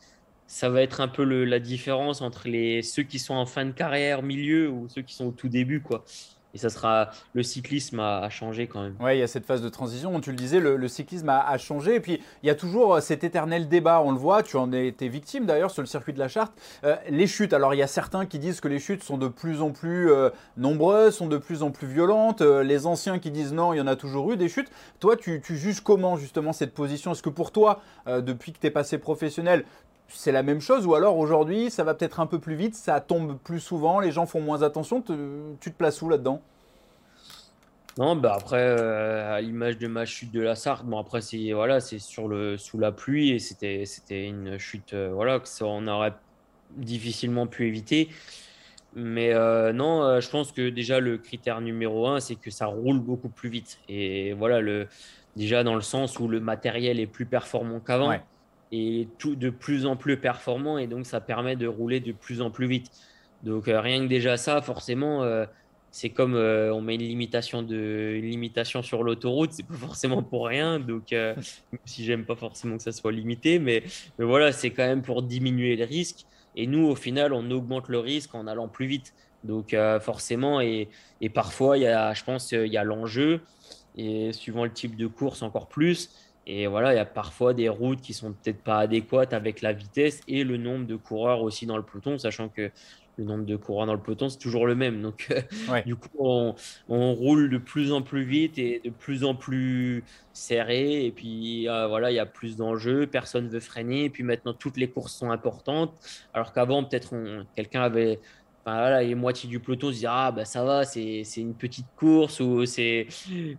Ça va être un peu le, la différence entre les, ceux qui sont en fin de carrière, milieu, ou ceux qui sont au tout début. Quoi. Et ça sera le cyclisme a, changé quand même. Oui, il y a cette phase de transition. Tu le disais, le, cyclisme a, changé. Et puis il y a toujours euh, cet éternel débat. On le voit. Tu en es été victime d'ailleurs sur le circuit de la Charte. Euh, les chutes. Alors il y a certains qui disent que les chutes sont de plus en plus euh, nombreuses, sont de plus en plus violentes. les anciens qui disent non, il y en a toujours eu des chutes. Toi, tu, tu juges comment justement cette position? Est-ce que pour toi, depuis que tu es passé professionnel, c'est la même chose ou alors aujourd'hui ça va peut-être un peu plus vite, ça tombe plus souvent, les gens font moins attention. tu te places où là-dedans? Non, bah après, euh, à l'image de ma chute de la Sarthe, bon après c'est voilà, c'est sur le sous la pluie et c'était c'était une chute euh, voilà que ça, on aurait difficilement pu éviter. Mais euh, non, je pense que déjà le critère numéro un, c'est que ça roule beaucoup plus vite. Et voilà, le, déjà dans le sens où le matériel est plus performant qu'avant et tout de plus en plus performant et donc ça permet de rouler de plus en plus vite. Donc rien que déjà ça, forcément, c'est comme euh, on met une limitation, de, limitation sur l'autoroute, c'est pas forcément pour rien. Donc, euh, si j'aime pas forcément que ça soit limité, mais, voilà, c'est quand même pour diminuer le risque. Et nous, au final, on augmente le risque en allant plus vite. Donc, euh, forcément, et, et, parfois, y a, je pense, il y a l'enjeu, et suivant le type de course, encore plus. Et voilà, il y a parfois des routes qui sont peut-être pas adéquates avec la vitesse et le nombre de coureurs aussi dans le peloton, sachant que le nombre de courants dans le peloton, c'est toujours le même. Donc, euh, <laughs> du coup, on, roule de plus en plus vite et de plus en plus serré. Et puis, euh, voilà, il y a plus d'enjeux, personne veut freiner. Et puis maintenant, toutes les courses sont importantes. Alors qu'avant, peut-être, quelqu'un avait Enfin, voilà, et moitié du peloton se dit ah bah ça va, c'est une petite course ou c'est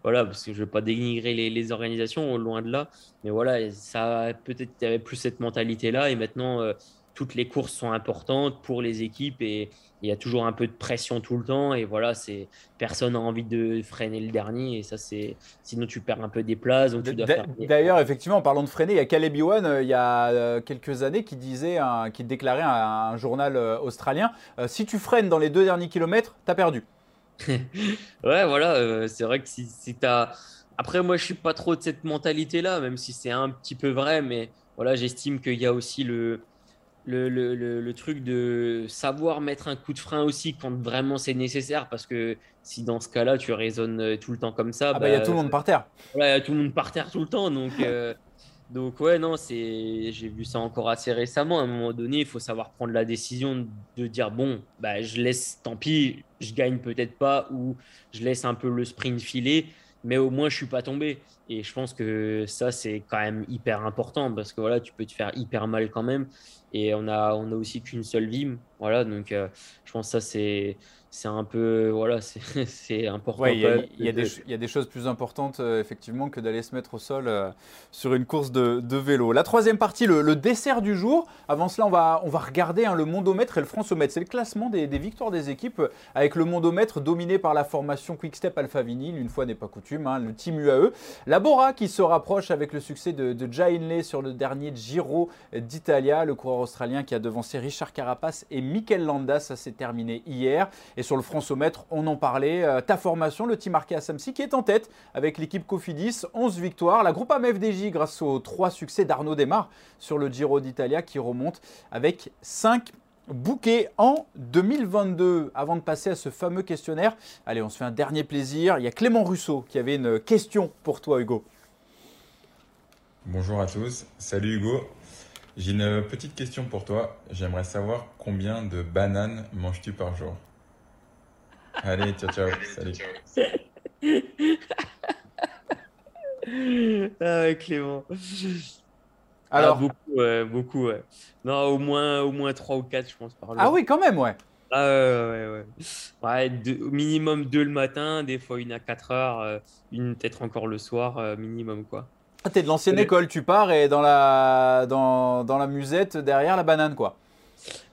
voilà parce que je veux pas dénigrer les, les organisations loin de là, mais voilà ça peut-être il y avait plus cette mentalité là et maintenant euh, toutes les courses sont importantes pour les équipes et il y a toujours un peu de pression tout le temps et voilà c'est personne n'a envie de freiner le dernier et ça c'est sinon tu perds un peu des places donc tu dois D'a- faire des- D'ailleurs, effectivement, en parlant de freiner, il y a Caleb Ewan, euh, il y a euh, quelques années, qui disait, un- qui déclarait à un journal euh, australien si tu freines dans les deux derniers kilomètres, t'as perdu. <laughs> Ouais, voilà, c'est vrai que si, si t'as... Après, moi, je suis pas trop de cette mentalité-là, même si c'est un petit peu vrai, mais voilà, j'estime qu'il y a aussi le, le, le, le, le truc de savoir mettre un coup de frein aussi quand vraiment c'est nécessaire, parce que si dans ce cas-là, tu raisonnes euh, tout le temps comme ça, Ah bah, il y a bah, tout le monde par terre. il y a tout le monde par terre tout le temps, donc... euh, <laughs> Donc ouais, non, c'est j'ai vu ça encore assez récemment. À un moment donné, il faut savoir prendre la décision de dire bon, bah je laisse, tant pis, je gagne peut-être pas ou je laisse un peu le sprint filer, mais au moins je suis pas tombé. Et je pense que ça c'est quand même hyper important parce que voilà, tu peux te faire hyper mal quand même. Et on a on a aussi qu'une seule vie, voilà. Donc euh, je pense que ça c'est c'est un peu voilà, c'est <laughs> c'est important. Ouais, il y, a- y de- des ch- il y a des choses plus importantes, euh, effectivement, que d'aller se mettre au sol euh, sur une course de, de vélo. La troisième partie, le, le dessert du jour. Avant cela, on va, on va regarder hein, le mondomètre et le françomètre. C'est le classement des, des victoires des équipes, euh, avec le mondomètre dominé par la formation Quickstep Alpha Vinyl, une fois n'est pas coutume, hein, le team UAE. La Bora qui se rapproche avec le succès de, de Jai Hindley sur le dernier Giro d'Italia, le coureur australien qui a devancé Richard Carapace et Mikel Landa. Ça s'est terminé hier. Et sur le françomètre, on en parlait. euh, ta formation, le team Arkea Samsi, qui est en tête avec l'équipe Cofidis, 11 victoires. La groupe AMFDJ, grâce aux trois succès d'Arnaud Desmar sur le Giro d'Italia, qui remonte avec 5 bouquets en 2022. Avant de passer à ce fameux questionnaire, allez, on se fait un dernier plaisir. Il y a Clément Rousseau qui avait une question pour toi, Hugo. Bonjour à tous, salut Hugo. J'ai une petite question pour toi. J'aimerais savoir combien de bananes manges-tu par jour? Allez, ciao ciao, salut. <laughs> Ah ouais, Clément. Alors, Ah, beaucoup, ouais, beaucoup, ouais. Non, au moins, au moins 3 ou 4, je pense, par jour. ah oui, quand même, ouais. Ah ouais, ouais, ouais. ouais. Ouais, deux- au minimum 2 le matin, des fois une à 4 heures, euh, une peut-être encore le soir, euh, minimum, quoi. Ah, T'es de l'ancienne école, tu pars et dans la, dans, dans la musette derrière la banane, quoi.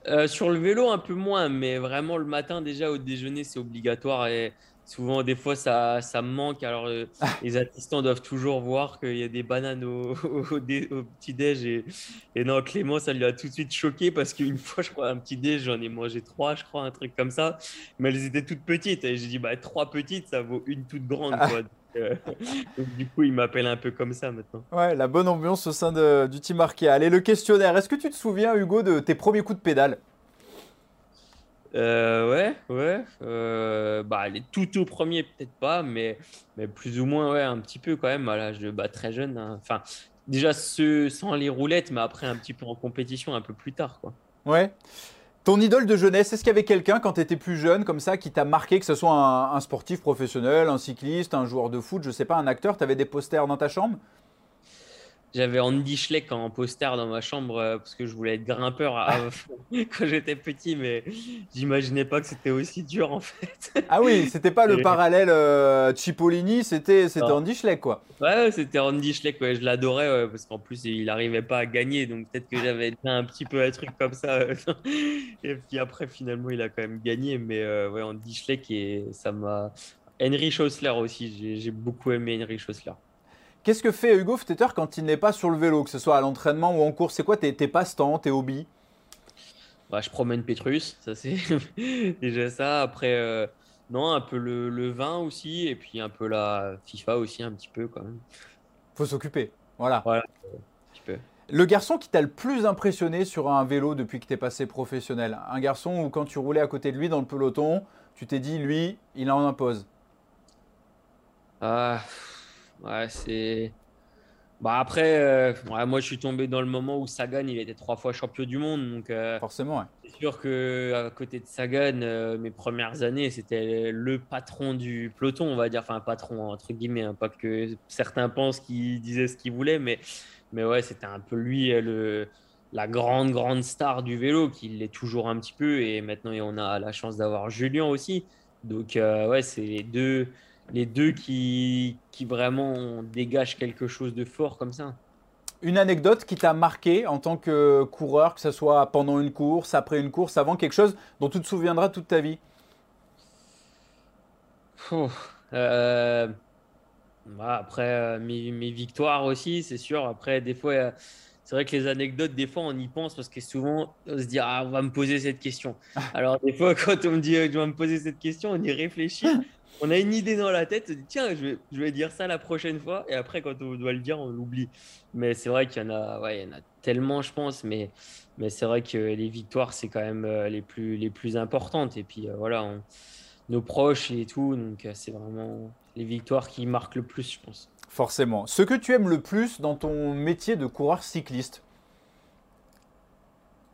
Euh, sur le vélo, un peu moins, mais vraiment le matin, déjà au déjeuner, c'est obligatoire et souvent, des fois, ça, ça me manque. Alors, euh, les assistants doivent toujours voir qu'il y a des bananes <laughs> au, au, dé- au petit-déj. Et, et non, Clément, ça lui a tout de suite choqué parce qu'une fois, je crois, un petit-déj, j'en ai mangé trois, je crois, un truc comme ça. Mais elles étaient toutes petites. Et j'ai dit, bah, trois petites, ça vaut une toute grande, quoi. Euh, <laughs> donc, du coup, il m'appelle un peu comme ça maintenant. Ouais, la bonne ambiance au sein de- du team Arkea. Allez, le questionnaire. Est-ce que tu te souviens, Hugo, de tes premiers coups de pédale? Euh, ouais, ouais. euh, bah, les tout au premier, peut-être pas, mais, mais plus ou moins, ouais, un petit peu quand même, à l'âge de bah, très jeune. hein. Enfin, déjà ceux sans les roulettes, mais après un petit peu en compétition un peu plus tard, quoi. Ouais. Ton idole de jeunesse, est-ce qu'il y avait quelqu'un quand tu étais plus jeune, comme ça, qui t'a marqué, que ce soit un, sportif professionnel, un cycliste, un joueur de foot, je sais pas, un acteur Tu avais des posters dans ta chambre? J'avais Andy Schleck en poster dans ma chambre euh, parce que je voulais être grimpeur à- <laughs> <laughs> quand j'étais petit, mais j'imaginais pas que c'était aussi dur en fait. Ah oui, c'était pas le parallèle euh, Cipollini, c'était c'était. Andy Schleck, quoi. Ouais, c'était Andy Schleck, ouais, je l'adorais ouais, parce qu'en plus il n'arrivait pas à gagner, donc peut-être que j'avais déjà un petit peu un truc comme ça. <laughs> et puis après, finalement, il a quand même gagné, mais euh, ouais, Andy Schleck, et ça m'a. Henry Schossler aussi, j'ai- j'ai beaucoup aimé Henry Schossler. Qu'est-ce que fait Hugo Ftetter quand il n'est pas sur le vélo, que ce soit à l'entraînement ou en course? C'est quoi tes, tes passe-temps, tes hobbies? Bah, je promène Petrus, ça c'est <laughs> déjà ça. Après, euh, non, un peu le, le vin aussi, et puis un peu la FIFA aussi, un petit peu quand même. Faut s'occuper. Voilà. Un petit peu. Le garçon qui t'a le plus impressionné sur un vélo depuis que t'es passé professionnel? Un garçon où quand tu roulais à côté de lui dans le peloton, tu t'es dit, lui, il en impose? Ah, ouais, c'est. Bah après, euh, ouais, moi je suis tombé dans le moment où Sagan il était trois fois champion du monde, donc euh, Forcément, ouais. c'est sûr que à côté de Sagan, euh, mes premières années c'était le patron du peloton, on va dire, enfin patron entre guillemets, hein, pas que certains pensent qu'il disait ce qu'il voulait, mais mais ouais c'était un peu lui le la grande, grande star du vélo, qui l'est toujours un petit peu. Et maintenant, on a la chance d'avoir Julien aussi. Donc, ouais, c'est les deux, les deux qui, qui vraiment dégagent quelque chose de fort comme ça. Une anecdote qui t'a marqué en tant que coureur, que ce soit pendant une course, après une course, avant quelque chose dont tu te souviendras toute ta vie? Euh, bah, Après, euh, mes, mes, victoires aussi, c'est sûr. Après, des fois, c'est vrai que les anecdotes, des fois, on y pense parce que souvent, on se dit, ah, on va me poser cette question. <laughs> Alors, des fois, quand on me dit, je vais me poser cette question, on y réfléchit on a une idée dans la tête, tiens, je vais, je vais, dire ça la prochaine fois, et après, quand on doit le dire, on l'oublie. Mais c'est vrai qu'il y en a, ouais, y en a tellement, je pense, mais, mais c'est vrai que les victoires, c'est quand même euh, les plus, les plus importantes. Et puis euh, voilà, nos proches et tout, donc euh, c'est vraiment les victoires qui marquent le plus, je pense. Forcément. Ce que tu aimes le plus dans ton métier de coureur cycliste?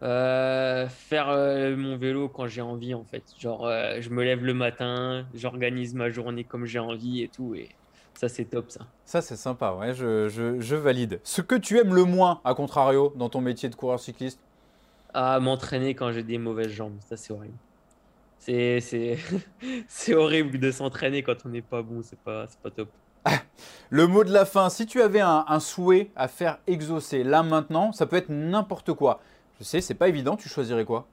Euh, faire euh, mon vélo quand j'ai envie en fait. Genre, euh, je me lève le matin, j'organise ma journée comme j'ai envie et tout. Et ça, c'est top ça. Ça, c'est sympa, ouais, je, je, je, valide. Ce que tu aimes le moins, à contrario, dans ton métier de coureur cycliste? Ah, m'entraîner quand j'ai des mauvaises jambes. Ça, c'est horrible. C'est, c'est, <laughs> c'est horrible de s'entraîner quand on n'est pas bon. C'est pas, c'est pas top. <laughs> Le mot de la fin, si tu avais un, un souhait à faire exaucer là maintenant, ça peut être n'importe quoi. Je sais, c'est pas évident, tu choisirais quoi?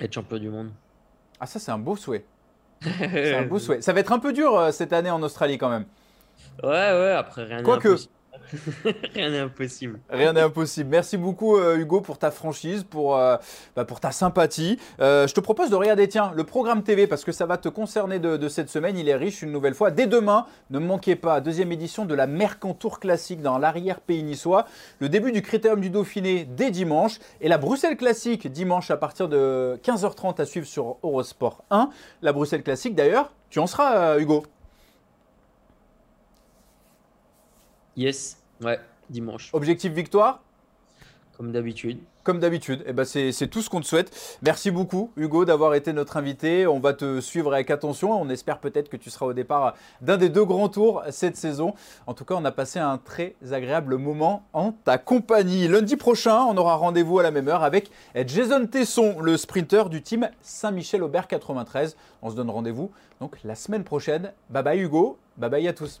Être champion du monde. Ah ça c'est un beau souhait. <laughs> c'est un beau souhait. Ça va être un peu dur euh, cette année en Australie quand même. Ouais, ouais, après rien Quoique, <laughs> Rien n'est impossible. Rien n'est impossible. Merci beaucoup euh, Hugo pour ta franchise, pour, euh, bah, ta sympathie. Euh, je te propose de regarder, tiens, le programme TV parce que ça va te concerner de, de, cette semaine. Il est riche une nouvelle fois. Dès demain, ne manquez pas, deuxième édition de la Mercantour Classique dans l'arrière-pays niçois. Le début du Critérium du Dauphiné dès dimanche et la Bruxelles Classique dimanche à partir de 15h30 à suivre sur Eurosport 1. La Bruxelles Classique d'ailleurs, tu en seras Hugo Yes, ouais, dimanche. Objectif victoire Comme d'habitude. Comme d'habitude, eh ben c'est tout ce qu'on te souhaite. Merci beaucoup Hugo d'avoir été notre invité. On va te suivre avec attention. On espère peut-être que tu seras au départ d'un des deux grands tours cette saison. En tout cas, on a passé un très agréable moment en ta compagnie. Lundi prochain, on aura rendez-vous à la même heure avec Jason Tesson, le sprinter du team Saint-Michel-Aubert 93. On se donne rendez-vous donc la semaine prochaine. Bye bye Hugo, bye bye à tous.